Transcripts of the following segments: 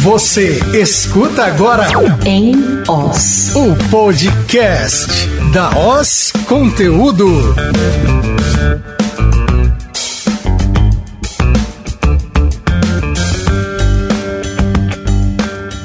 Você escuta agora em Oz, o podcast da Oz Conteúdo.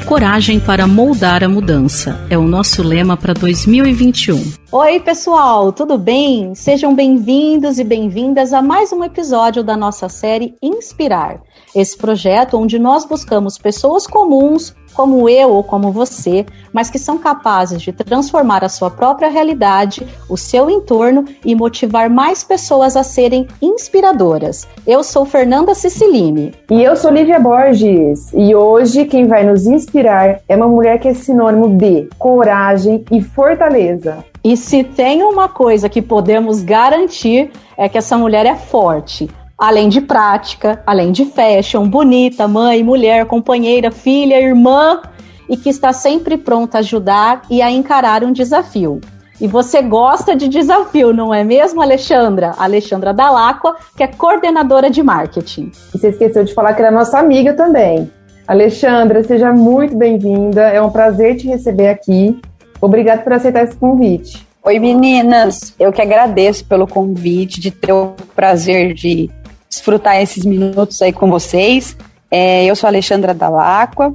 Coragem para moldar a mudança é o nosso lema para 2021. Oi, pessoal, tudo bem? Sejam bem-vindos e bem-vindas a mais um episódio da nossa série Inspirar. Esse projeto onde nós buscamos pessoas comuns, como eu ou como você, mas que são capazes de transformar a sua própria realidade, o seu entorno e motivar mais pessoas a serem inspiradoras. Eu sou Fernanda Ciciline. E eu sou Lívia Borges. E hoje quem vai nos inspirar é uma mulher que é sinônimo de coragem e fortaleza. E se tem uma coisa que podemos garantir é que essa mulher é forte além de prática, além de fashion, bonita, mãe, mulher, companheira, filha, irmã e que está sempre pronta a ajudar e a encarar um desafio. E você gosta de desafio, não é mesmo, Alexandra? Alexandra Dalacqua, que é coordenadora de marketing. E você esqueceu de falar que era nossa amiga também. Alexandra, seja muito bem-vinda. É um prazer te receber aqui. Obrigada por aceitar esse convite. Oi, meninas. Eu que agradeço pelo convite, de ter o prazer de desfrutar esses minutos aí com vocês. É, eu sou Alexandra Dalacqua,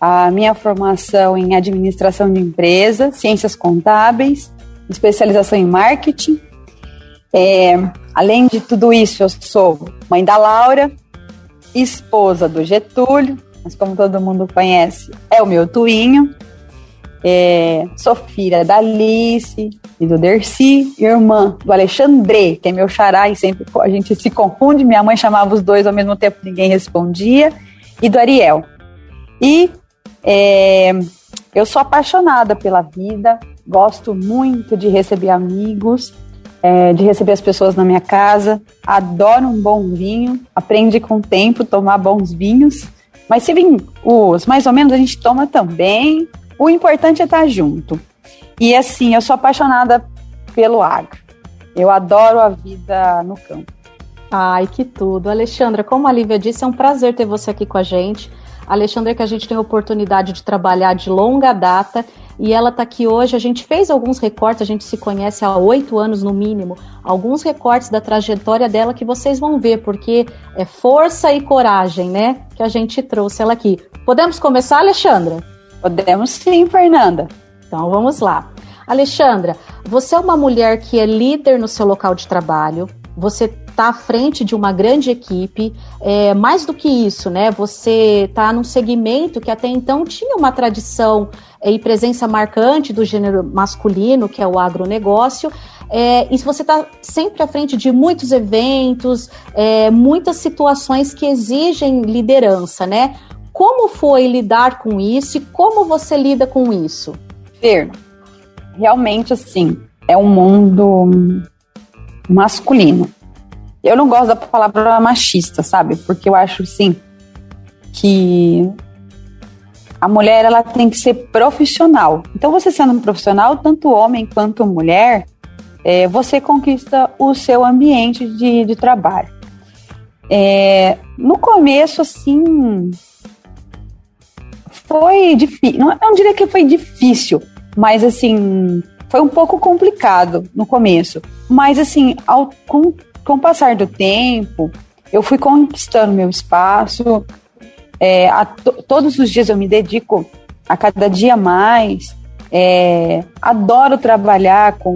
a minha formação em administração de empresa, ciências contábeis, especialização em marketing. É, além de tudo isso, eu sou mãe da Laura, esposa do Getúlio, mas como todo mundo conhece, é o meu tuinho. É, sou filha da Alice e do Dercy, irmã do Alexandre, que é meu xará, e sempre a gente se confunde. Minha mãe chamava os dois ao mesmo tempo, ninguém respondia, e do Ariel. E é, eu sou apaixonada pela vida, gosto muito de receber amigos, é, de receber as pessoas na minha casa, adoro um bom vinho, aprendi com o tempo tomar bons vinhos. Mas se vir os mais ou menos, a gente toma também. O importante é estar junto. E assim, eu sou apaixonada pelo agro. Eu adoro a vida no campo. Ai, que tudo. Alexandra, como a Lívia disse, é um prazer ter você aqui com a gente. Alexandra, que a gente tem a oportunidade de trabalhar de longa data e ela está aqui hoje. A gente fez alguns recortes, a gente se conhece há oito anos no mínimo, alguns recortes da trajetória dela que vocês vão ver, porque é força e coragem, né? Que a gente trouxe ela aqui. Podemos começar, Alexandra? Podemos sim, Fernanda. Então vamos lá. Alexandra, você é uma mulher que é líder no seu local de trabalho, você está à frente de uma grande equipe. É, mais do que isso, né? Você está num segmento que até então tinha uma tradição é, e presença marcante do gênero masculino, que é o agronegócio. É, e você está sempre à frente de muitos eventos, é, muitas situações que exigem liderança, né? Como foi lidar com isso e como você lida com isso? Fer, realmente assim, é um mundo masculino. Eu não gosto da palavra machista, sabe? Porque eu acho assim que a mulher ela tem que ser profissional. Então, você sendo um profissional, tanto homem quanto mulher, é, você conquista o seu ambiente de, de trabalho. É, no começo, assim, foi difícil. Não, não diria que foi difícil, mas assim, foi um pouco complicado no começo. Mas assim, ao, com, com o passar do tempo, eu fui conquistando meu espaço. É, a, todos os dias eu me dedico a cada dia mais. É, adoro trabalhar com,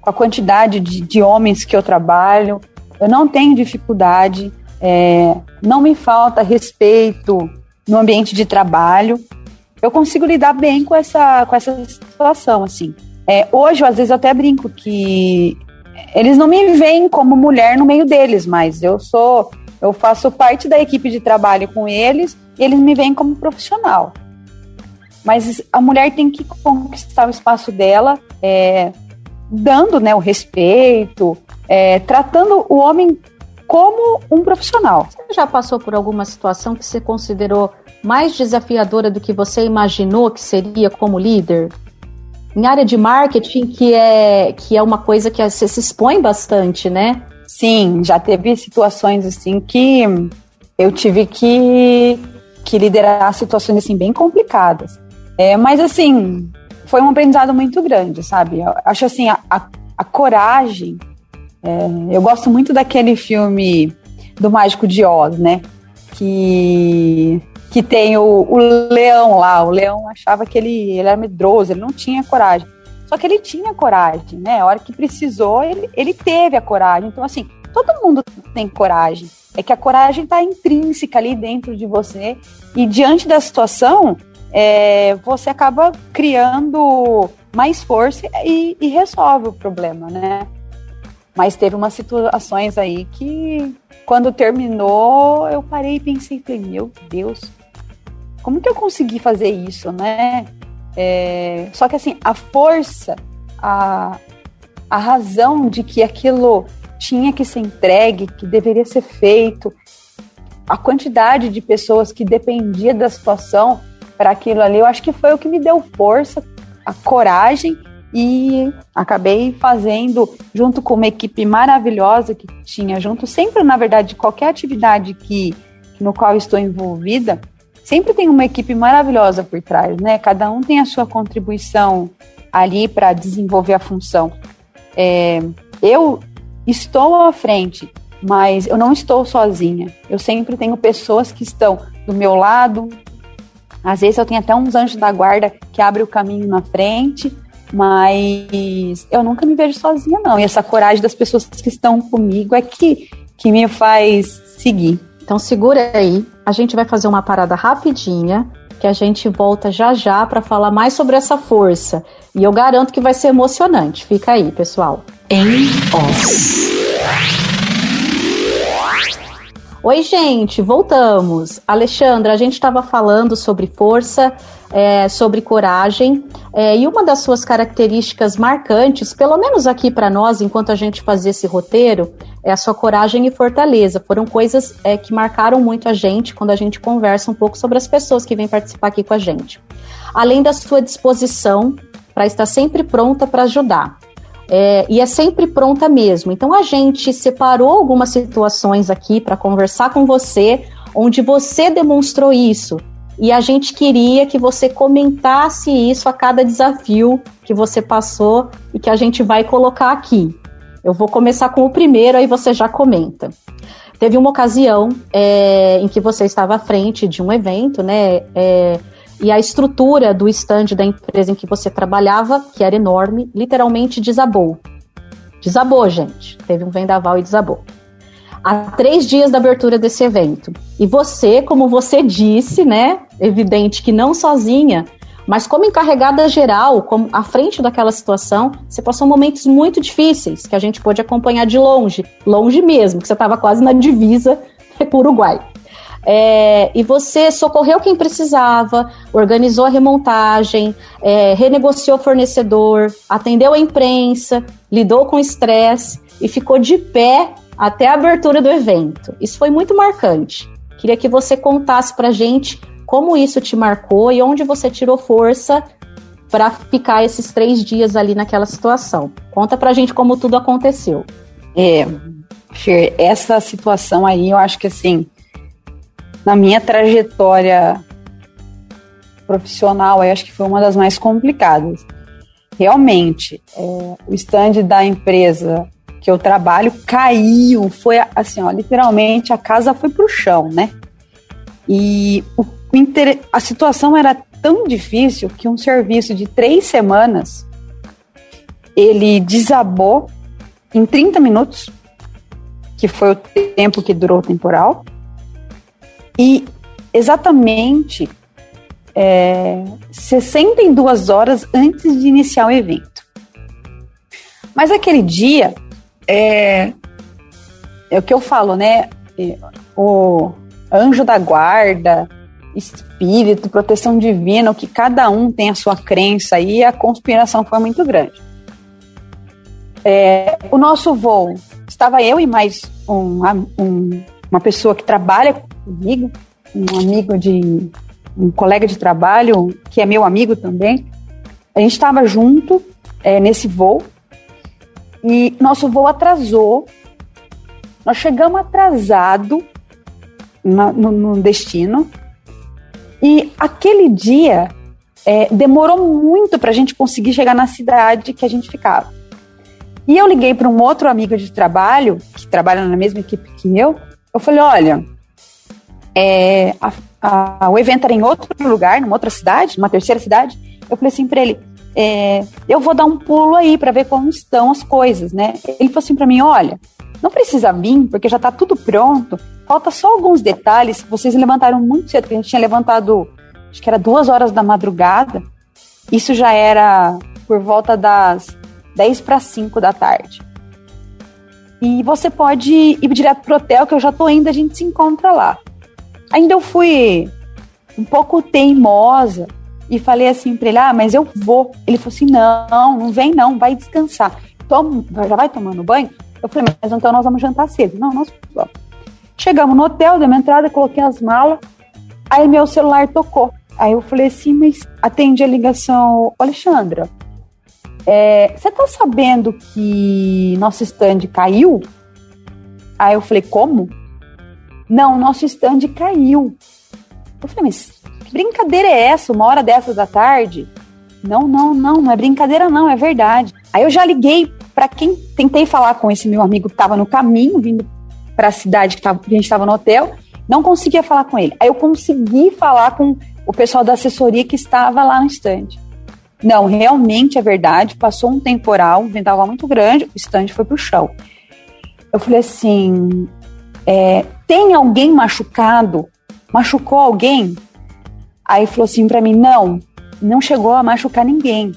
com a quantidade de, de, homens que eu trabalho. Eu não tenho dificuldade, é, não me falta respeito, no ambiente de trabalho, eu consigo lidar bem com essa, com essa situação, assim. É, hoje, às vezes, eu até brinco que eles não me veem como mulher no meio deles, mas eu sou, eu faço parte da equipe de trabalho com eles e eles me veem como profissional. Mas a mulher tem que conquistar o espaço dela, é, dando né, o respeito, é, tratando o homem como um profissional. Você já passou por alguma situação que você considerou mais desafiadora do que você imaginou que seria como líder? Em área de marketing, que é, que é uma coisa que você se expõe bastante, né? Sim, já teve situações assim que eu tive que, que liderar situações assim bem complicadas. É, mas assim, foi um aprendizado muito grande, sabe? Eu acho assim, a, a, a coragem. É, eu gosto muito daquele filme do Mágico de Oz, né? Que, que tem o, o leão lá. O leão achava que ele, ele era medroso, ele não tinha coragem. Só que ele tinha coragem, né? A hora que precisou, ele, ele teve a coragem. Então, assim, todo mundo tem coragem. É que a coragem está intrínseca ali dentro de você. E diante da situação, é, você acaba criando mais força e, e resolve o problema, né? Mas teve umas situações aí que, quando terminou, eu parei e pensei, falei, meu Deus, como que eu consegui fazer isso, né? É, só que assim, a força, a, a razão de que aquilo tinha que ser entregue, que deveria ser feito, a quantidade de pessoas que dependia da situação para aquilo ali, eu acho que foi o que me deu força, a coragem e acabei fazendo junto com uma equipe maravilhosa que tinha junto sempre na verdade qualquer atividade que no qual estou envolvida sempre tem uma equipe maravilhosa por trás né? Cada um tem a sua contribuição ali para desenvolver a função. É, eu estou à frente mas eu não estou sozinha. Eu sempre tenho pessoas que estão do meu lado. Às vezes eu tenho até uns anjos da guarda que abrem o caminho na frente mas eu nunca me vejo sozinha, não. E essa coragem das pessoas que estão comigo é que, que me faz seguir. Então segura aí, a gente vai fazer uma parada rapidinha, que a gente volta já já para falar mais sobre essa força. E eu garanto que vai ser emocionante. Fica aí, pessoal. Em off. Oi, gente, voltamos. Alexandra, a gente estava falando sobre força, é, sobre coragem, é, e uma das suas características marcantes, pelo menos aqui para nós, enquanto a gente fazia esse roteiro, é a sua coragem e fortaleza. Foram coisas é, que marcaram muito a gente quando a gente conversa um pouco sobre as pessoas que vêm participar aqui com a gente. Além da sua disposição para estar sempre pronta para ajudar. É, e é sempre pronta mesmo. Então a gente separou algumas situações aqui para conversar com você, onde você demonstrou isso. E a gente queria que você comentasse isso a cada desafio que você passou e que a gente vai colocar aqui. Eu vou começar com o primeiro, aí você já comenta. Teve uma ocasião é, em que você estava à frente de um evento, né? É, e a estrutura do estande da empresa em que você trabalhava, que era enorme, literalmente desabou. Desabou, gente. Teve um vendaval e desabou. Há três dias da abertura desse evento. E você, como você disse, né? Evidente que não sozinha, mas como encarregada geral, como à frente daquela situação, você passou momentos muito difíceis que a gente pôde acompanhar de longe, longe mesmo, que você estava quase na divisa com o Uruguai. É, e você socorreu quem precisava, organizou a remontagem, é, renegociou o fornecedor, atendeu a imprensa, lidou com estresse e ficou de pé até a abertura do evento. Isso foi muito marcante. Queria que você contasse para gente como isso te marcou e onde você tirou força para ficar esses três dias ali naquela situação. Conta para gente como tudo aconteceu. É, Fer, essa situação aí, eu acho que assim, na minha trajetória profissional, eu acho que foi uma das mais complicadas. Realmente, é, o stand da empresa que eu trabalho caiu, foi assim, ó, literalmente a casa foi pro chão, né? E o, a situação era tão difícil que um serviço de três semanas ele desabou em 30 minutos, que foi o tempo que durou o temporal. E exatamente é, 62 horas antes de iniciar o evento. Mas aquele dia, é, é o que eu falo, né? É, o anjo da guarda, espírito, proteção divina, o que cada um tem a sua crença e a conspiração foi muito grande. É, o nosso voo, estava eu e mais um, um, uma pessoa que trabalha comigo, um amigo de um colega de trabalho que é meu amigo também. A gente estava junto é, nesse voo e nosso voo atrasou. Nós chegamos atrasado na, no, no, destino e aquele dia é, demorou muito para a gente conseguir chegar na cidade que a gente ficava. E eu liguei para um outro amigo de trabalho, que trabalha na mesma equipe que eu. Eu falei: olha, é, a, a, o evento era em outro lugar, numa outra cidade, numa terceira cidade. Eu falei assim para ele: é, eu vou dar um pulo aí para ver como estão as coisas, né? Ele falou assim para mim: olha, não precisa vir, porque já está tudo pronto. Falta só alguns detalhes. Vocês levantaram muito cedo, a gente tinha levantado, acho que era duas horas da madrugada. Isso já era por volta das 10 para 5 da tarde. E você pode ir direto pro hotel, que eu já tô indo, a gente se encontra lá. Ainda eu fui um pouco teimosa e falei assim para ele: Ah, mas eu vou. Ele falou assim: Não, não vem não, vai descansar. Toma, já vai tomando banho? Eu falei: Mas então nós vamos jantar cedo. Não, nós vamos. Chegamos no hotel, dei uma entrada, coloquei as malas. Aí meu celular tocou. Aí eu falei assim: Mas atende a ligação, Alexandra. É, você tá sabendo que nosso stand caiu? Aí eu falei, como? Não, nosso stand caiu. Eu falei, mas que brincadeira é essa? Uma hora dessas da tarde? Não, não, não, não é brincadeira, não, é verdade. Aí eu já liguei para quem tentei falar com esse meu amigo que estava no caminho, vindo para a cidade que, tava, que a gente estava no hotel, não conseguia falar com ele. Aí eu consegui falar com o pessoal da assessoria que estava lá no stand. Não, realmente é verdade. Passou um temporal, um vendaval muito grande, o stand foi pro chão. Eu falei assim: é, tem alguém machucado? Machucou alguém? Aí falou assim para mim: não, não chegou a machucar ninguém.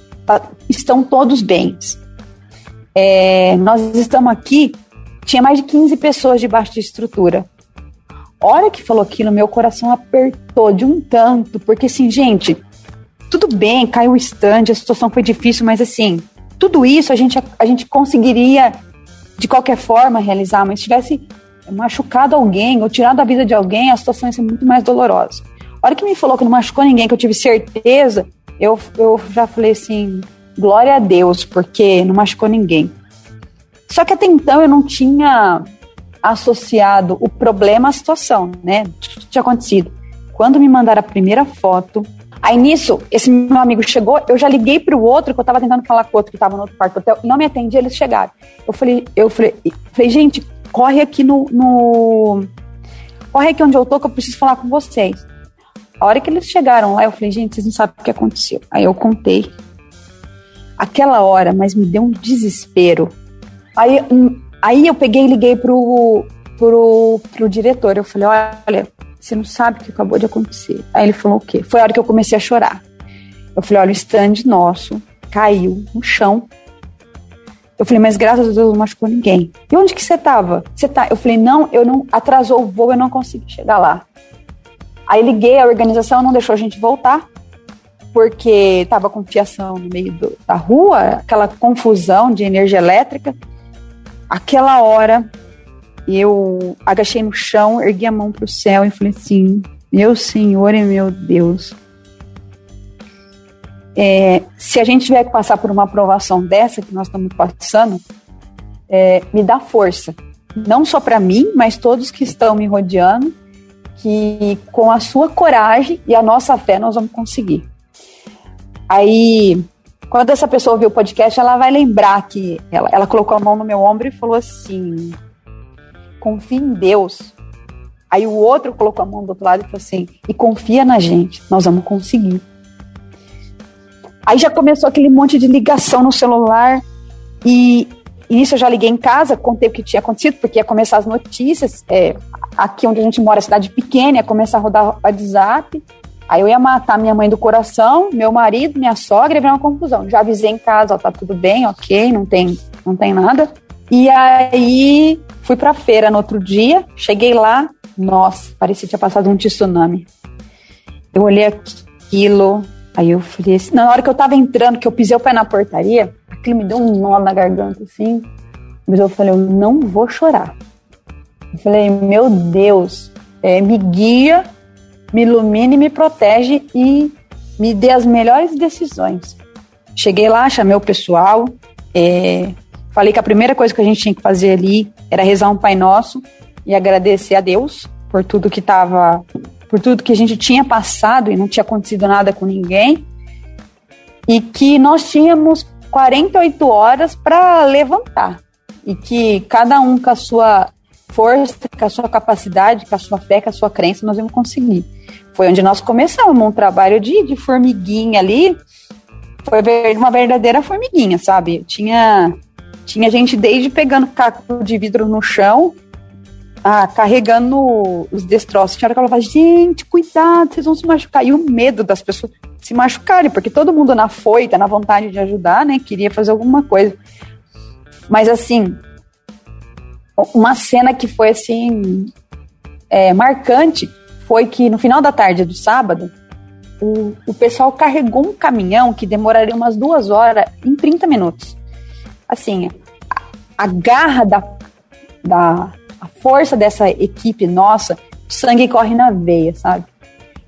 Estão todos bens. É, nós estamos aqui, tinha mais de 15 pessoas debaixo de estrutura. hora que falou aquilo, meu coração apertou de um tanto, porque assim, gente, tudo bem, caiu o stand, a situação foi difícil, mas assim, tudo isso a gente, a gente conseguiria de qualquer forma realizar, mas se tivesse machucado alguém ou tirado a vida de alguém, a situação ia ser muito mais dolorosa. A hora que me falou que não machucou ninguém, que eu tive certeza, eu, eu já falei assim, glória a Deus, porque não machucou ninguém. Só que até então eu não tinha associado o problema à situação, né? Tinha acontecido. Quando me mandaram a primeira foto, Aí nisso, esse meu amigo chegou, eu já liguei pro outro, que eu tava tentando falar com o outro que tava no outro quarto do hotel, não me atendia, eles chegaram. Eu falei, eu falei, falei gente, corre aqui no, no. Corre aqui onde eu tô, que eu preciso falar com vocês. A hora que eles chegaram lá, eu falei, gente, vocês não sabem o que aconteceu. Aí eu contei. Aquela hora, mas me deu um desespero. Aí, aí eu peguei e liguei pro, pro, pro diretor. Eu falei, olha, você não sabe o que acabou de acontecer. Aí ele falou o quê? Foi a hora que eu comecei a chorar. Eu falei, olha, o stand nosso caiu no chão. Eu falei, mas graças a Deus não machucou ninguém. E onde que você tava? Você tá? Eu falei, não, eu não atrasou o voo, eu não consegui chegar lá. Aí liguei, a organização não deixou a gente voltar, porque tava com fiação no meio do, da rua, aquela confusão de energia elétrica. Aquela hora eu agachei no chão, ergui a mão para o céu e falei assim: Meu Senhor e meu Deus. É, se a gente tiver que passar por uma aprovação dessa que nós estamos passando, é, me dá força. Não só para mim, mas todos que estão me rodeando, que com a sua coragem e a nossa fé nós vamos conseguir. Aí, quando essa pessoa ouvir o podcast, ela vai lembrar que ela, ela colocou a mão no meu ombro e falou assim: confia em Deus. Aí o outro colocou a mão do outro lado e falou assim: e confia na gente, nós vamos conseguir. Aí já começou aquele monte de ligação no celular e, e isso eu já liguei em casa, contei o que tinha acontecido, porque ia começar as notícias. É, aqui onde a gente mora, cidade pequena, ia começar a rodar WhatsApp. Aí eu ia matar minha mãe do coração, meu marido, minha sogra, ia virar uma confusão. Já avisei em casa, ó, tá tudo bem, ok, não tem, não tem nada. E aí Fui pra feira no outro dia, cheguei lá, nossa, parecia que tinha passado um tsunami. Eu olhei aquilo, aí eu falei assim, na hora que eu tava entrando, que eu pisei o pé na portaria, aquilo me deu um nó na garganta, assim. Mas eu falei, eu não vou chorar. Eu falei, meu Deus, é, me guia, me ilumine, me protege e me dê as melhores decisões. Cheguei lá, chamei o pessoal, é, falei que a primeira coisa que a gente tinha que fazer ali era rezar um Pai Nosso e agradecer a Deus por tudo que estava, por tudo que a gente tinha passado e não tinha acontecido nada com ninguém. E que nós tínhamos 48 horas para levantar. E que cada um com a sua força, com a sua capacidade, com a sua fé, com a sua crença, nós vamos conseguir. Foi onde nós começamos um trabalho de, de formiguinha ali. Foi uma verdadeira formiguinha, sabe? Tinha, tinha gente desde pegando caco de vidro no chão, ah, carregando os destroços. Tinha hora que ela falava, gente, cuidado, vocês vão se machucar. E o medo das pessoas se machucarem, porque todo mundo na foita, na vontade de ajudar, né? Queria fazer alguma coisa. Mas assim, uma cena que foi assim é, marcante foi que no final da tarde do sábado, o, o pessoal carregou um caminhão que demoraria umas duas horas em 30 minutos. Assim, a, a garra da, da a força dessa equipe nossa, o sangue corre na veia, sabe?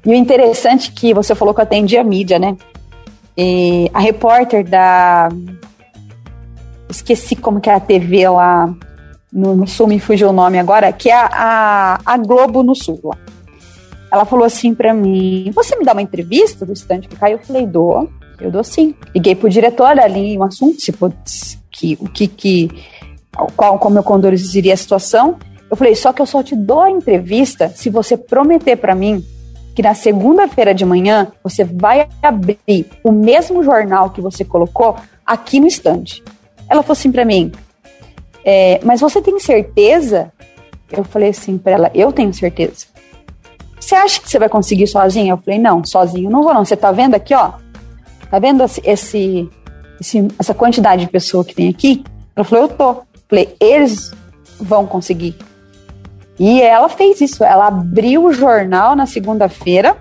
E o interessante é que você falou que eu atendi a mídia, né? E a repórter da. Esqueci como que é a TV lá no, no Sul, me fugiu o nome agora, que é a, a, a Globo no Sul. Lá. Ela falou assim para mim: Você me dá uma entrevista do estande que caiu? Eu falei: Dou, eu dou sim. Liguei pro diretor ali, um assunto, tipo, que, o que, que qual, como eu conduziria a situação. Eu falei: Só que eu só te dou a entrevista se você prometer para mim que na segunda-feira de manhã você vai abrir o mesmo jornal que você colocou aqui no estande. Ela falou assim para mim: é, Mas você tem certeza? Eu falei assim para ela: Eu tenho certeza. Você acha que você vai conseguir sozinha? Eu falei: Não, sozinho não vou, não. Você tá vendo aqui, ó? Tá vendo esse, esse, essa quantidade de pessoa que tem aqui? Ela falou: Eu tô. Eu falei: Eles vão conseguir. E ela fez isso, ela abriu o jornal na segunda-feira,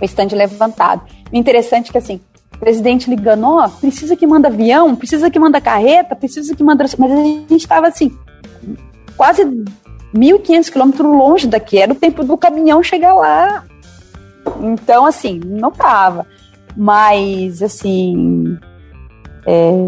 o estande levantado. Interessante é que assim, presidente ligando, ó, oh, precisa que manda avião, precisa que manda carreta, precisa que manda. Mas a gente estava assim, quase 1.500 quilômetros longe daqui, era o tempo do caminhão chegar lá. Então, assim, não tava. Mas, assim, é,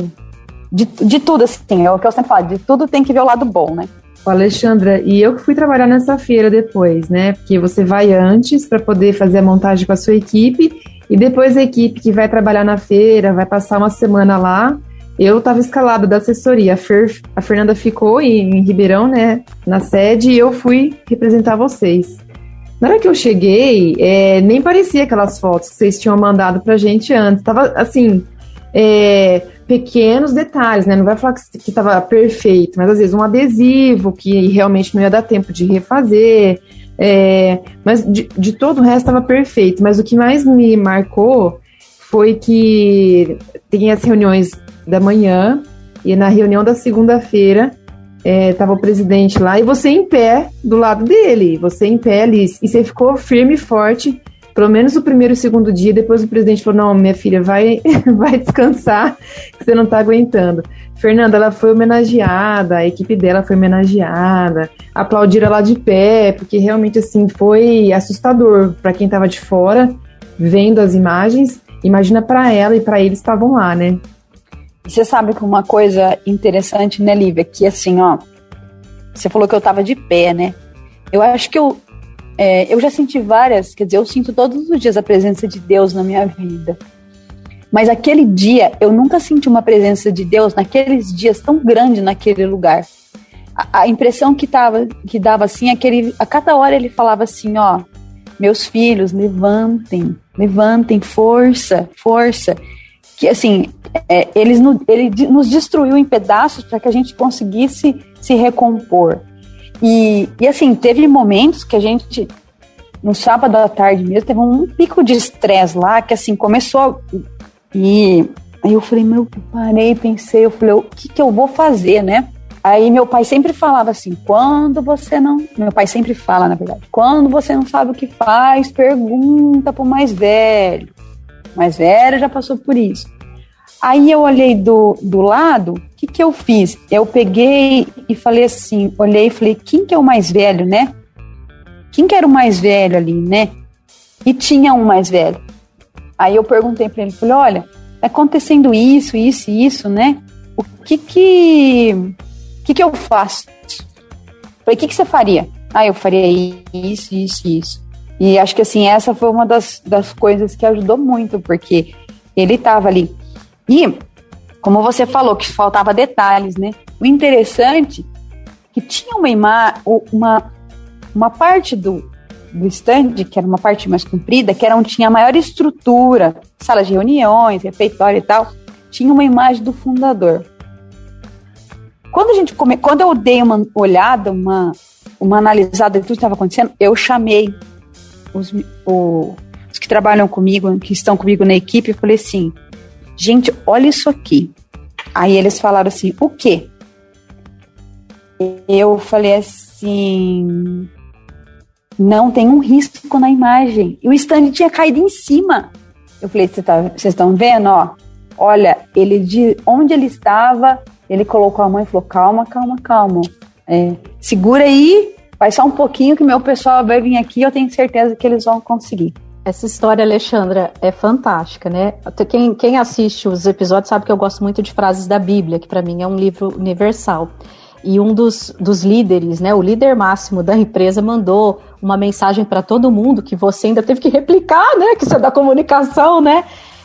de, de tudo, assim, é o que eu sempre falo, de tudo tem que ver o lado bom, né? Alexandra, e eu que fui trabalhar nessa feira depois, né? Porque você vai antes para poder fazer a montagem com a sua equipe e depois a equipe que vai trabalhar na feira, vai passar uma semana lá. Eu estava escalada da assessoria. A, Fer, a Fernanda ficou em, em Ribeirão, né? Na sede, e eu fui representar vocês. Na hora que eu cheguei, é, nem parecia aquelas fotos que vocês tinham mandado pra gente antes. Tava assim. É, pequenos detalhes, né? Não vai falar que estava perfeito, mas às vezes um adesivo que realmente não ia dar tempo de refazer. É, mas de, de todo o resto estava perfeito. Mas o que mais me marcou foi que tem as reuniões da manhã e na reunião da segunda-feira estava é, o presidente lá e você em pé do lado dele, você em pé ali, e você ficou firme e forte pelo menos o primeiro e o segundo dia, depois o presidente falou: não, minha filha, vai, vai descansar, que você não está aguentando. Fernanda, ela foi homenageada, a equipe dela foi homenageada, aplaudiram lá de pé, porque realmente assim foi assustador para quem estava de fora, vendo as imagens. Imagina para ela e para eles estavam lá, né? Você sabe que uma coisa interessante, né, Lívia, que assim, ó, você falou que eu estava de pé, né? Eu acho que eu, é, eu já senti várias, quer dizer, eu sinto todos os dias a presença de Deus na minha vida. Mas aquele dia, eu nunca senti uma presença de Deus naqueles dias tão grande naquele lugar. A, a impressão que, tava, que dava assim, aquele, a cada hora ele falava assim, ó, meus filhos, levantem, levantem, força, força. Que assim, é, eles ele nos destruiu em pedaços para que a gente conseguisse se recompor. E, e assim, teve momentos que a gente, no sábado à tarde mesmo, teve um pico de estresse lá, que assim, começou. E aí eu falei, meu, eu parei, pensei, eu falei, o que, que eu vou fazer, né? Aí meu pai sempre falava assim: quando você não. Meu pai sempre fala, na verdade, quando você não sabe o que faz, pergunta pro mais velho. O mais velho já passou por isso. Aí eu olhei do, do lado, o que, que eu fiz? Eu peguei e falei assim, olhei e falei, quem que é o mais velho, né? Quem que era o mais velho ali, né? E tinha um mais velho. Aí eu perguntei para ele, falei, olha, acontecendo isso, isso e isso, né? O que que, que, que eu faço? Falei, o que, que você faria? Ah, eu faria isso, isso e isso. E acho que assim, essa foi uma das, das coisas que ajudou muito, porque ele estava ali. E, como você falou, que faltava detalhes, né? O interessante é que tinha uma imagem, uma, uma parte do, do stand, que era uma parte mais comprida, que era onde tinha maior estrutura, sala de reuniões, refeitório e tal, tinha uma imagem do fundador. Quando a gente come, quando eu dei uma olhada, uma, uma analisada de tudo que estava acontecendo, eu chamei os, o, os que trabalham comigo, que estão comigo na equipe, eu falei assim, gente, olha isso aqui. Aí eles falaram assim, o quê? Eu falei assim, não tem um risco na imagem. E o stand tinha caído em cima. Eu falei, vocês tá, estão vendo, ó? Olha, ele de onde ele estava, ele colocou a mão e falou, calma, calma, calma. É, segura aí, vai só um pouquinho que meu pessoal vai vir aqui, eu tenho certeza que eles vão conseguir. Essa história, Alexandra, é fantástica, né? Quem, quem assiste os episódios sabe que eu gosto muito de frases da Bíblia, que para mim é um livro universal. E um dos, dos líderes, né, o líder máximo da empresa, mandou uma mensagem para todo mundo que você ainda teve que replicar, né? Que isso é da comunicação, né?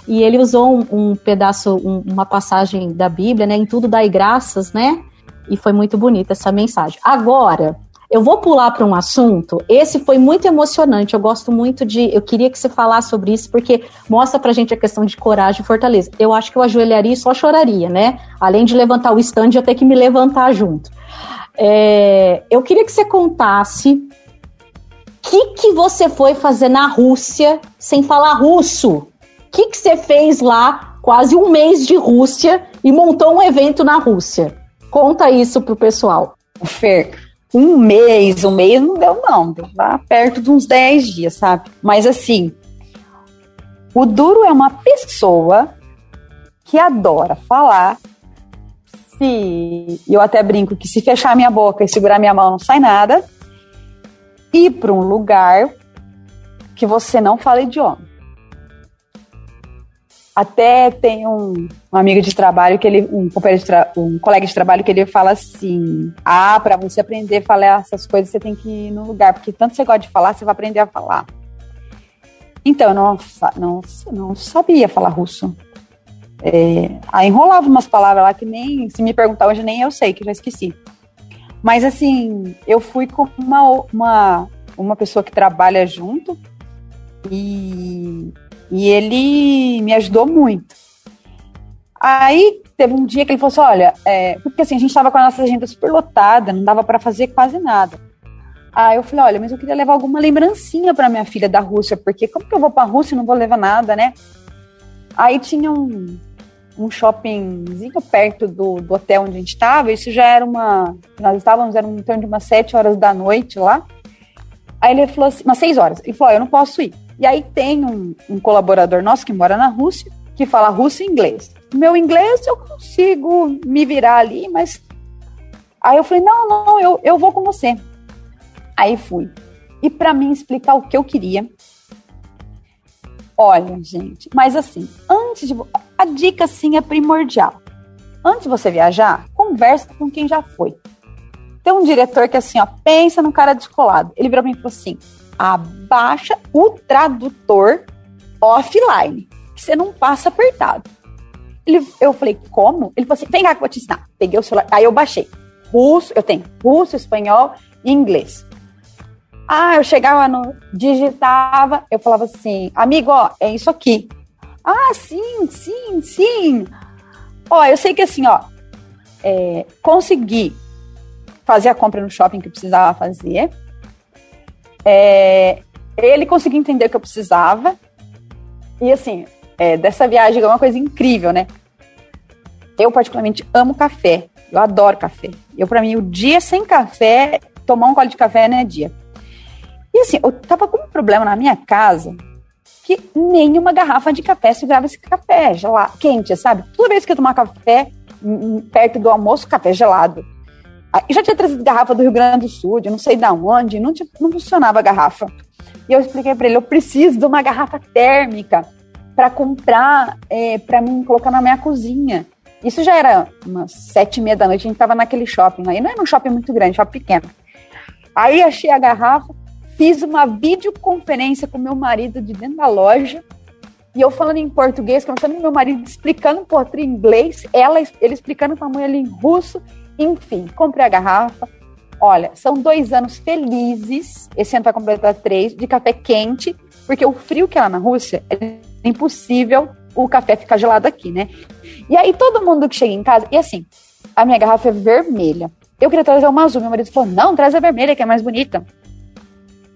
E ele usou um, um pedaço, um, uma passagem da Bíblia, né? Em tudo dai graças, né? E foi muito bonita essa mensagem. Agora, eu vou pular para um assunto. Esse foi muito emocionante. Eu gosto muito de. Eu queria que você falasse sobre isso, porque mostra pra gente a questão de coragem e fortaleza. Eu acho que eu ajoelharia e só choraria, né? Além de levantar o stand, eu ter que me levantar junto. É, eu queria que você contasse que, que você foi fazer na Rússia sem falar russo? O que, que você fez lá, quase um mês de Rússia, e montou um evento na Rússia? Conta isso pro pessoal. Fer, um mês, um mês não deu, não. Deu lá perto de uns 10 dias, sabe? Mas assim, o duro é uma pessoa que adora falar. Se eu até brinco que se fechar minha boca e segurar minha mão não sai nada ir para um lugar que você não fala idioma. Até tem um, um amigo de trabalho que ele, um, um colega de trabalho que ele fala assim: ah, para você aprender a falar essas coisas você tem que ir no lugar, porque tanto você gosta de falar, você vai aprender a falar. Então, eu não, não, não sabia falar russo. É, aí enrolava umas palavras lá que nem, se me perguntar hoje, nem eu sei, que já esqueci. Mas assim, eu fui com uma, uma, uma pessoa que trabalha junto e, e ele me ajudou muito. Aí teve um dia que ele falou assim: olha, é, porque assim, a gente estava com a nossa agenda super lotada, não dava para fazer quase nada. Aí eu falei: olha, mas eu queria levar alguma lembrancinha para minha filha da Rússia, porque como que eu vou para a Rússia e não vou levar nada, né? Aí tinha um, um shoppingzinho perto do, do hotel onde a gente estava. Isso já era uma. Nós estávamos, era em torno de umas sete horas da noite lá. Aí ele falou assim, umas seis horas. Ele falou: eu não posso ir. E aí tem um, um colaborador nosso que mora na Rússia, que fala russo e inglês. Meu inglês eu consigo me virar ali, mas. Aí eu falei: não, não, eu, eu vou com você. Aí fui. E para mim explicar o que eu queria, Olha, gente, mas assim, antes de. A dica sim é primordial. Antes de você viajar, conversa com quem já foi. Tem um diretor que assim, ó, pensa no cara descolado. Ele virou pra mim e falou assim: abaixa o tradutor offline, que você não passa apertado. Ele, eu falei, como? Ele falou assim: vem cá que eu vou te ensinar. Peguei o celular, aí eu baixei. Russo, eu tenho russo, espanhol e inglês. Ah, eu chegava no. digitava, eu falava assim, amigo, ó, é isso aqui. Ah, sim, sim, sim. Ó, eu sei que assim, ó, é, consegui fazer a compra no shopping que precisava fazer. É, ele conseguiu entender o que eu precisava. E assim, é, dessa viagem é uma coisa incrível, né? Eu particularmente amo café. Eu adoro café. Eu, para mim, o dia sem café, tomar um gole de café não é dia. E assim, eu tava com um problema na minha casa que nenhuma garrafa de café segurava esse café gelado, quente, sabe? Toda vez que eu tomar café perto do almoço, café gelado. Eu já tinha trazido garrafa do Rio Grande do Sul, de não sei de onde, não, tinha, não funcionava a garrafa. E eu expliquei para ele: eu preciso de uma garrafa térmica. para comprar, é, para mim colocar na minha cozinha. Isso já era umas sete e meia da noite, a gente tava naquele shopping. Aí não era um shopping muito grande, shopping pequeno. Aí achei a garrafa, fiz uma videoconferência com meu marido de dentro da loja. E eu falando em português, começando meu marido explicando por em inglês, ela, ele explicando para a mãe ali em russo. Enfim, comprei a garrafa. Olha, são dois anos felizes, esse ano vai completar três, de café quente, porque o frio que é lá na Rússia é impossível o café ficar gelado aqui, né? E aí todo mundo que chega em casa, e assim, a minha garrafa é vermelha. Eu queria trazer uma azul, meu marido falou: não, traz a vermelha, que é mais bonita.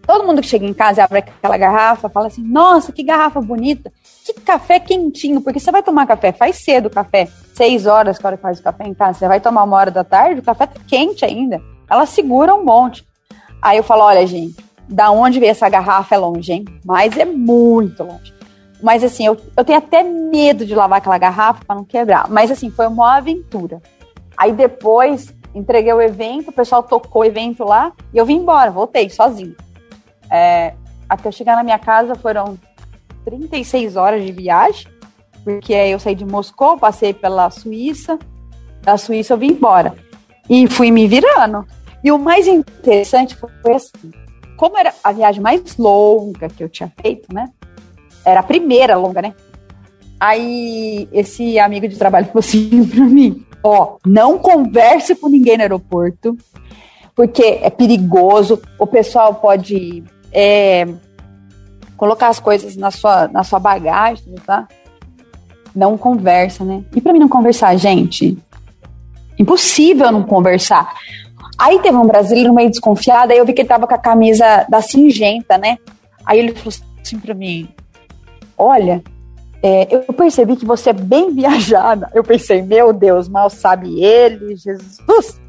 Todo mundo que chega em casa abre aquela garrafa, fala assim: nossa, que garrafa bonita, que café quentinho, porque você vai tomar café, faz cedo o café, seis horas, que hora faz o café em casa, você vai tomar uma hora da tarde, o café tá quente ainda. Ela segura um monte. Aí eu falo: olha, gente, da onde veio essa garrafa é longe, hein? Mas é muito longe. Mas assim, eu, eu tenho até medo de lavar aquela garrafa para não quebrar. Mas assim, foi uma aventura. Aí depois entreguei o evento, o pessoal tocou o evento lá e eu vim embora, voltei sozinho. É, até chegar na minha casa foram 36 horas de viagem, porque eu saí de Moscou, passei pela Suíça, da Suíça eu vim embora. E fui me virando. E o mais interessante foi assim, como era a viagem mais longa que eu tinha feito, né? Era a primeira longa, né? Aí esse amigo de trabalho falou assim pra mim: ó, não converse com ninguém no aeroporto, porque é perigoso, o pessoal pode é, colocar as coisas na sua, na sua bagagem, tá? Não conversa, né? E para mim não conversar, gente, impossível não conversar. Aí teve um brasileiro meio desconfiado, aí eu vi que ele tava com a camisa da Singenta, né? Aí ele falou assim pra mim: Olha, é, eu percebi que você é bem viajada. Eu pensei, meu Deus, mal sabe ele, Jesus.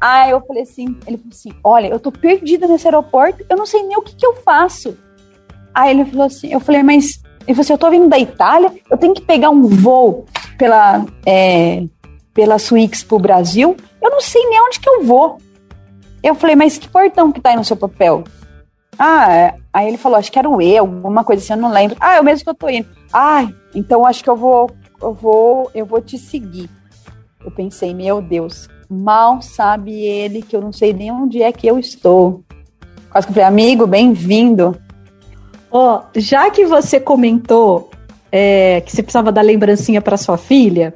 Aí eu falei assim, ele falou assim, olha, eu tô perdida nesse aeroporto, eu não sei nem o que, que eu faço. Aí ele falou assim, eu falei, mas ele falou assim, eu tô vindo da Itália, eu tenho que pegar um voo pela, é, pela Suíx pro Brasil, eu não sei nem onde que eu vou. Eu falei, mas que portão que tá aí no seu papel? Ah, é. aí ele falou, acho que era o E, alguma coisa assim, eu não lembro. Ah, é o mesmo que eu tô indo. Ai, então acho que eu vou, eu vou, eu vou te seguir. Eu pensei, meu Deus, mal sabe ele que eu não sei nem onde é que eu estou. Quase que eu falei, amigo, bem-vindo. Ó, oh, já que você comentou é, que você precisava dar lembrancinha para sua filha,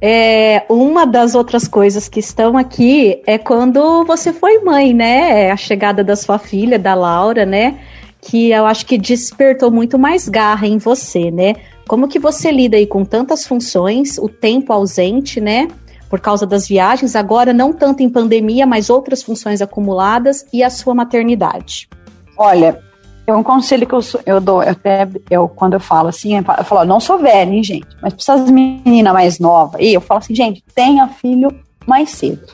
é, uma das outras coisas que estão aqui é quando você foi mãe, né? É a chegada da sua filha, da Laura, né? que eu acho que despertou muito mais garra em você, né? Como que você lida aí com tantas funções, o tempo ausente, né? Por causa das viagens, agora não tanto em pandemia, mas outras funções acumuladas e a sua maternidade. Olha, é um conselho que eu, eu dou, eu até eu, quando eu falo assim, eu falo, não sou velha, hein, gente? Mas para essas meninas mais novas, e eu falo assim, gente, tenha filho mais cedo.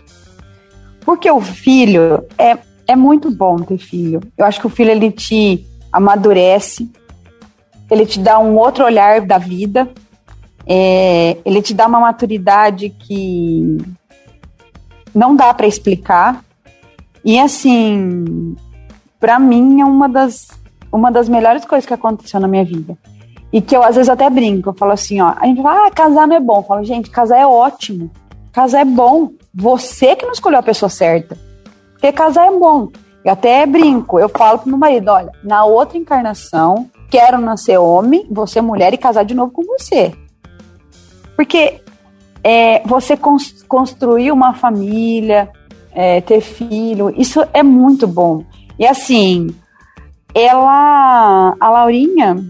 Porque o filho é é muito bom ter filho. Eu acho que o filho ele te amadurece, ele te dá um outro olhar da vida, é, ele te dá uma maturidade que não dá para explicar. E assim, para mim é uma das uma das melhores coisas que aconteceu na minha vida. E que eu às vezes até brinco, eu falo assim, ó, a gente fala, ah, casar não é bom. Eu falo, gente, casar é ótimo. Casar é bom. Você que não escolheu a pessoa certa. Porque casar é bom. Eu até brinco, eu falo pro meu marido, olha, na outra encarnação, quero nascer homem, você mulher e casar de novo com você. Porque é, você construir uma família, é, ter filho, isso é muito bom. E assim, ela, a Laurinha,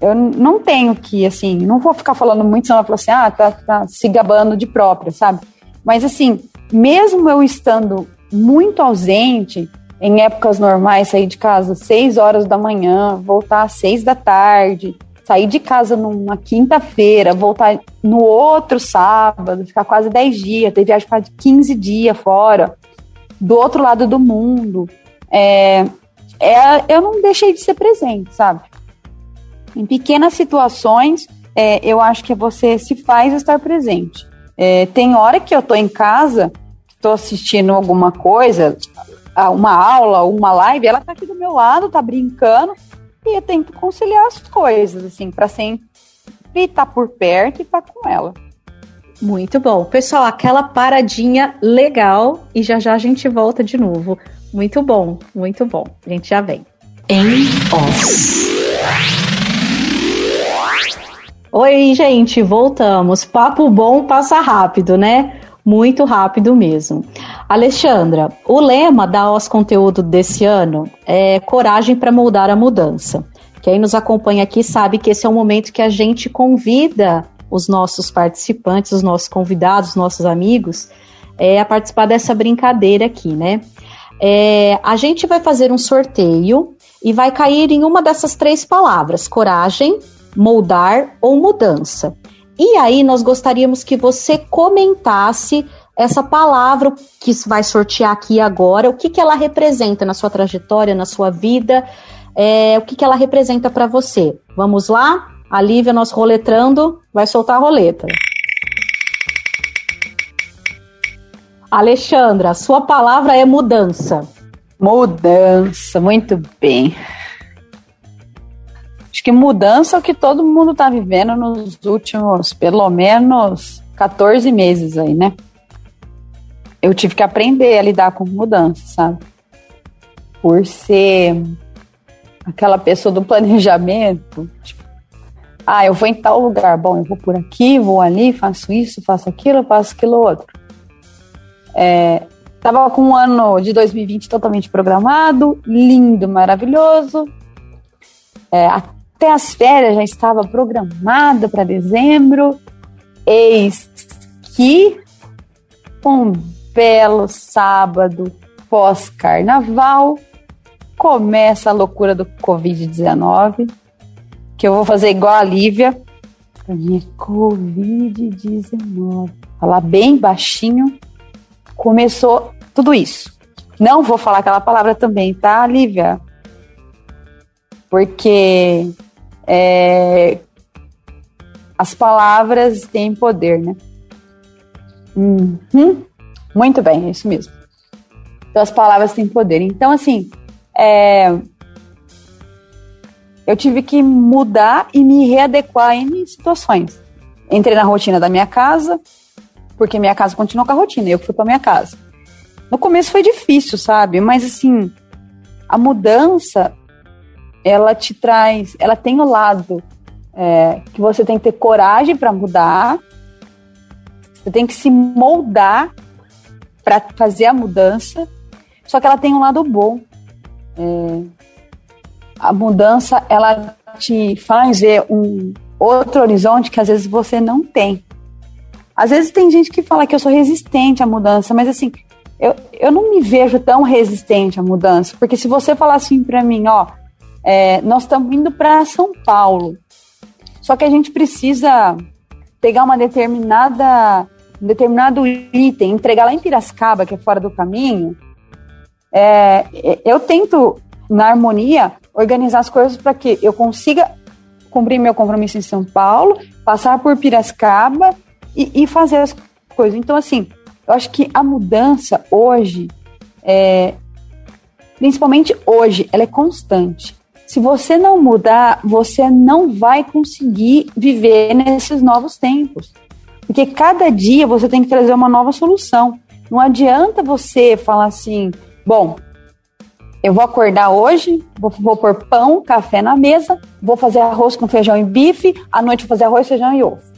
eu não tenho que, assim, não vou ficar falando muito, senão ela fala assim, ah, tá, tá se gabando de própria, sabe? Mas assim, mesmo eu estando muito ausente. Em épocas normais, sair de casa às 6 horas da manhã, voltar às 6 da tarde, sair de casa numa quinta-feira, voltar no outro sábado, ficar quase 10 dias, ter viagem de 15 dias fora, do outro lado do mundo. É, é, eu não deixei de ser presente, sabe? Em pequenas situações, é, eu acho que você se faz estar presente. É, tem hora que eu tô em casa estou assistindo alguma coisa, uma aula, uma live, ela está aqui do meu lado, está brincando, e eu tento conciliar as coisas, assim, para sempre estar tá por perto e estar tá com ela. Muito bom. Pessoal, aquela paradinha legal e já já a gente volta de novo. Muito bom, muito bom. A gente já vem. Em off. Oi, gente, voltamos. Papo bom passa rápido, né? Muito rápido mesmo. Alexandra, o lema da OS Conteúdo desse ano é Coragem para moldar a mudança. Quem nos acompanha aqui sabe que esse é um momento que a gente convida os nossos participantes, os nossos convidados, os nossos amigos, é, a participar dessa brincadeira aqui, né? É, a gente vai fazer um sorteio e vai cair em uma dessas três palavras: coragem, moldar ou mudança. E aí nós gostaríamos que você comentasse essa palavra que vai sortear aqui agora, o que, que ela representa na sua trajetória, na sua vida, é, o que, que ela representa para você. Vamos lá? A Lívia, nós roletrando, vai soltar a roleta. Alexandra, sua palavra é mudança. Mudança, muito bem. Acho que mudança é o que todo mundo está vivendo nos últimos, pelo menos, 14 meses aí, né? Eu tive que aprender a lidar com mudança, sabe? Por ser aquela pessoa do planejamento, tipo, ah, eu vou em tal lugar, bom, eu vou por aqui, vou ali, faço isso, faço aquilo, faço aquilo outro. É, tava com um ano de 2020 totalmente programado, lindo, maravilhoso. É, até as férias já estava programada para dezembro. Eis que um belo sábado pós-carnaval começa a loucura do Covid-19, que eu vou fazer igual a Lívia. Pra mim é Covid-19. Falar bem baixinho. Começou tudo isso. Não vou falar aquela palavra também, tá, Lívia? Porque é, as palavras têm poder, né? Uhum. Muito bem, é isso mesmo. Então, as palavras têm poder. Então, assim, é, eu tive que mudar e me readequar em situações. Entrei na rotina da minha casa, porque minha casa continuou com a rotina, eu fui para minha casa. No começo foi difícil, sabe? Mas assim, a mudança ela te traz, ela tem o lado é, que você tem que ter coragem para mudar, você tem que se moldar para fazer a mudança, só que ela tem um lado bom. É, a mudança ela te faz ver um outro horizonte que às vezes você não tem. Às vezes tem gente que fala que eu sou resistente à mudança, mas assim, eu, eu não me vejo tão resistente à mudança, porque se você falar assim para mim, ó, é, nós estamos indo para São Paulo. Só que a gente precisa pegar uma determinada um determinado item, entregar lá em Piracicaba, que é fora do caminho. É, eu tento, na harmonia, organizar as coisas para que eu consiga cumprir meu compromisso em São Paulo, passar por Piracicaba e, e fazer as coisas. Então, assim, eu acho que a mudança hoje, é, principalmente hoje, ela é constante. Se você não mudar, você não vai conseguir viver nesses novos tempos. Porque cada dia você tem que trazer uma nova solução. Não adianta você falar assim, bom, eu vou acordar hoje, vou, vou pôr pão, café na mesa, vou fazer arroz com feijão e bife, à noite vou fazer arroz, feijão e ovo.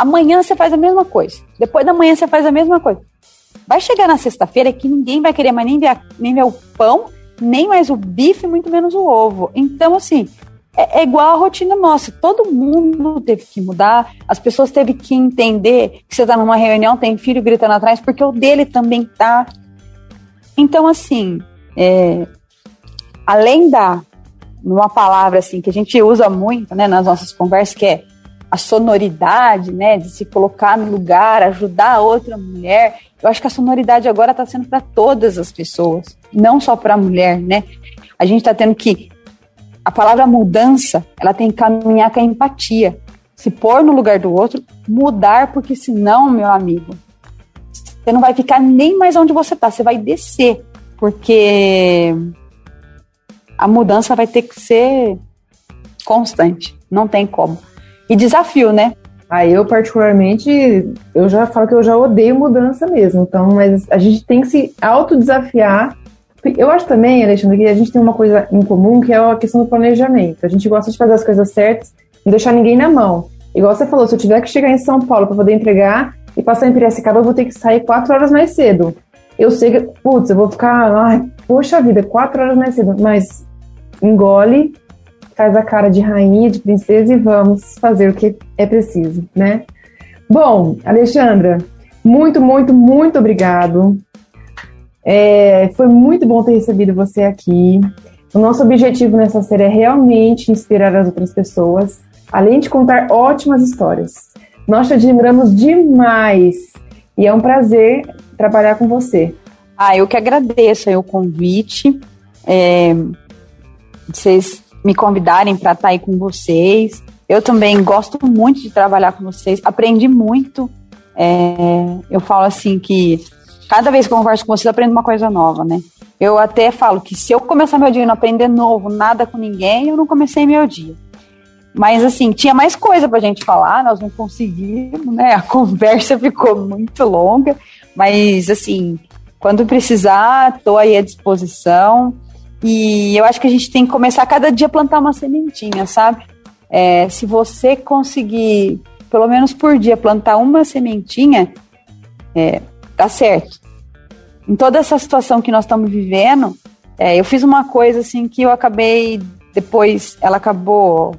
Amanhã você faz a mesma coisa. Depois da manhã você faz a mesma coisa. Vai chegar na sexta-feira que ninguém vai querer mais nem ver, nem ver o pão nem mais o bife, muito menos o ovo. Então, assim, é, é, igual a rotina nossa. Todo mundo teve que mudar, as pessoas teve que entender que você está numa reunião, tem filho gritando atrás, porque o dele também tá. Então, assim, é, além da uma palavra assim que a gente usa muito, né, nas nossas conversas, que é a sonoridade, né, de se colocar no lugar, ajudar a outra mulher. Eu acho que a sonoridade agora está sendo para todas as pessoas, não só para a mulher, né? A gente está tendo que a palavra mudança, ela tem que caminhar com a empatia, se pôr no lugar do outro, mudar, porque senão, meu amigo, você não vai ficar nem mais onde você está, você vai descer, porque a mudança vai ter que ser constante. Não tem como. E desafio, né? Ah, eu particularmente, eu já falo que eu já odeio mudança mesmo. Então, mas a gente tem que se autodesafiar. Eu acho também, Alexandre, que a gente tem uma coisa em comum que é a questão do planejamento. A gente gosta de fazer as coisas certas, não deixar ninguém na mão. Igual você falou, se eu tiver que chegar em São Paulo para poder entregar e passar em Piracicaba, eu vou ter que sair quatro horas mais cedo. Eu sei que, putz, eu vou ficar, ai, poxa vida, quatro horas mais cedo, mas engole faz a cara de rainha, de princesa e vamos fazer o que é preciso, né? Bom, Alexandra, muito, muito, muito obrigado. É, foi muito bom ter recebido você aqui. O nosso objetivo nessa série é realmente inspirar as outras pessoas, além de contar ótimas histórias. Nós te admiramos demais e é um prazer trabalhar com você. Ah, eu que agradeço o convite. É, vocês me convidarem para estar tá aí com vocês. Eu também gosto muito de trabalhar com vocês, aprendi muito. É, eu falo assim que cada vez que eu converso com vocês, eu aprendo uma coisa nova, né? Eu até falo que se eu começar meu dia e não aprender novo, nada com ninguém, eu não comecei meu dia. Mas assim, tinha mais coisa pra gente falar, nós não conseguimos, né? A conversa ficou muito longa, mas assim, quando precisar, estou aí à disposição. E eu acho que a gente tem que começar cada dia a plantar uma sementinha, sabe? É, se você conseguir, pelo menos por dia, plantar uma sementinha, é, tá certo. Em toda essa situação que nós estamos vivendo, é, eu fiz uma coisa assim que eu acabei, depois ela acabou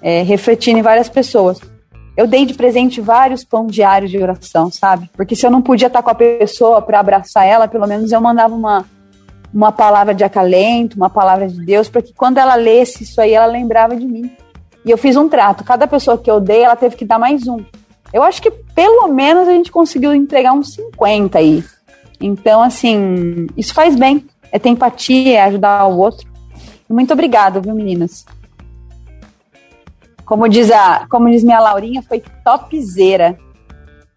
é, refletindo em várias pessoas. Eu dei de presente vários pão diários de oração, sabe? Porque se eu não podia estar com a pessoa para abraçar ela, pelo menos eu mandava uma, uma palavra de acalento, uma palavra de Deus, para que quando ela lesse isso aí, ela lembrava de mim. E eu fiz um trato. Cada pessoa que eu dei, ela teve que dar mais um. Eu acho que pelo menos a gente conseguiu entregar uns 50 aí. Então, assim, isso faz bem. É ter empatia, é ajudar o outro. Muito obrigada, viu, meninas? Como diz, a, como diz minha Laurinha, foi topzera.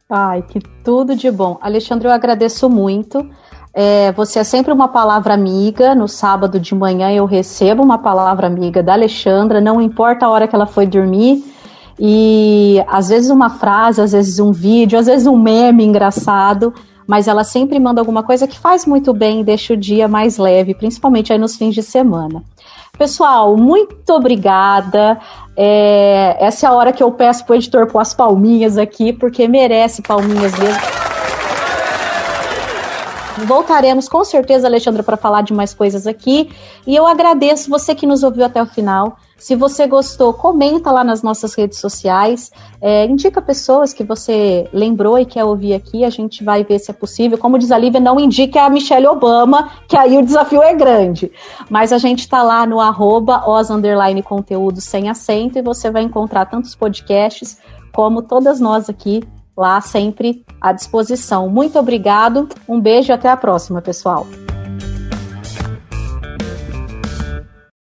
Ai, que tudo de bom. Alexandre, eu agradeço muito. É, você é sempre uma palavra amiga. No sábado de manhã eu recebo uma palavra amiga da Alexandra, não importa a hora que ela foi dormir. E às vezes uma frase, às vezes um vídeo, às vezes um meme engraçado, mas ela sempre manda alguma coisa que faz muito bem e deixa o dia mais leve, principalmente aí nos fins de semana. Pessoal, muito obrigada. É, essa é a hora que eu peço pro editor pôr as palminhas aqui, porque merece palminhas mesmo. Voltaremos com certeza, Alexandra, para falar de mais coisas aqui. E eu agradeço você que nos ouviu até o final. Se você gostou, comenta lá nas nossas redes sociais. É, indica pessoas que você lembrou e quer ouvir aqui. A gente vai ver se é possível. Como diz a Lívia, não indique a Michelle Obama, que aí o desafio é grande. Mas a gente está lá no arroba os conteúdo sem acento e você vai encontrar tantos podcasts como todas nós aqui lá sempre à disposição. Muito obrigado, um beijo e até a próxima, pessoal.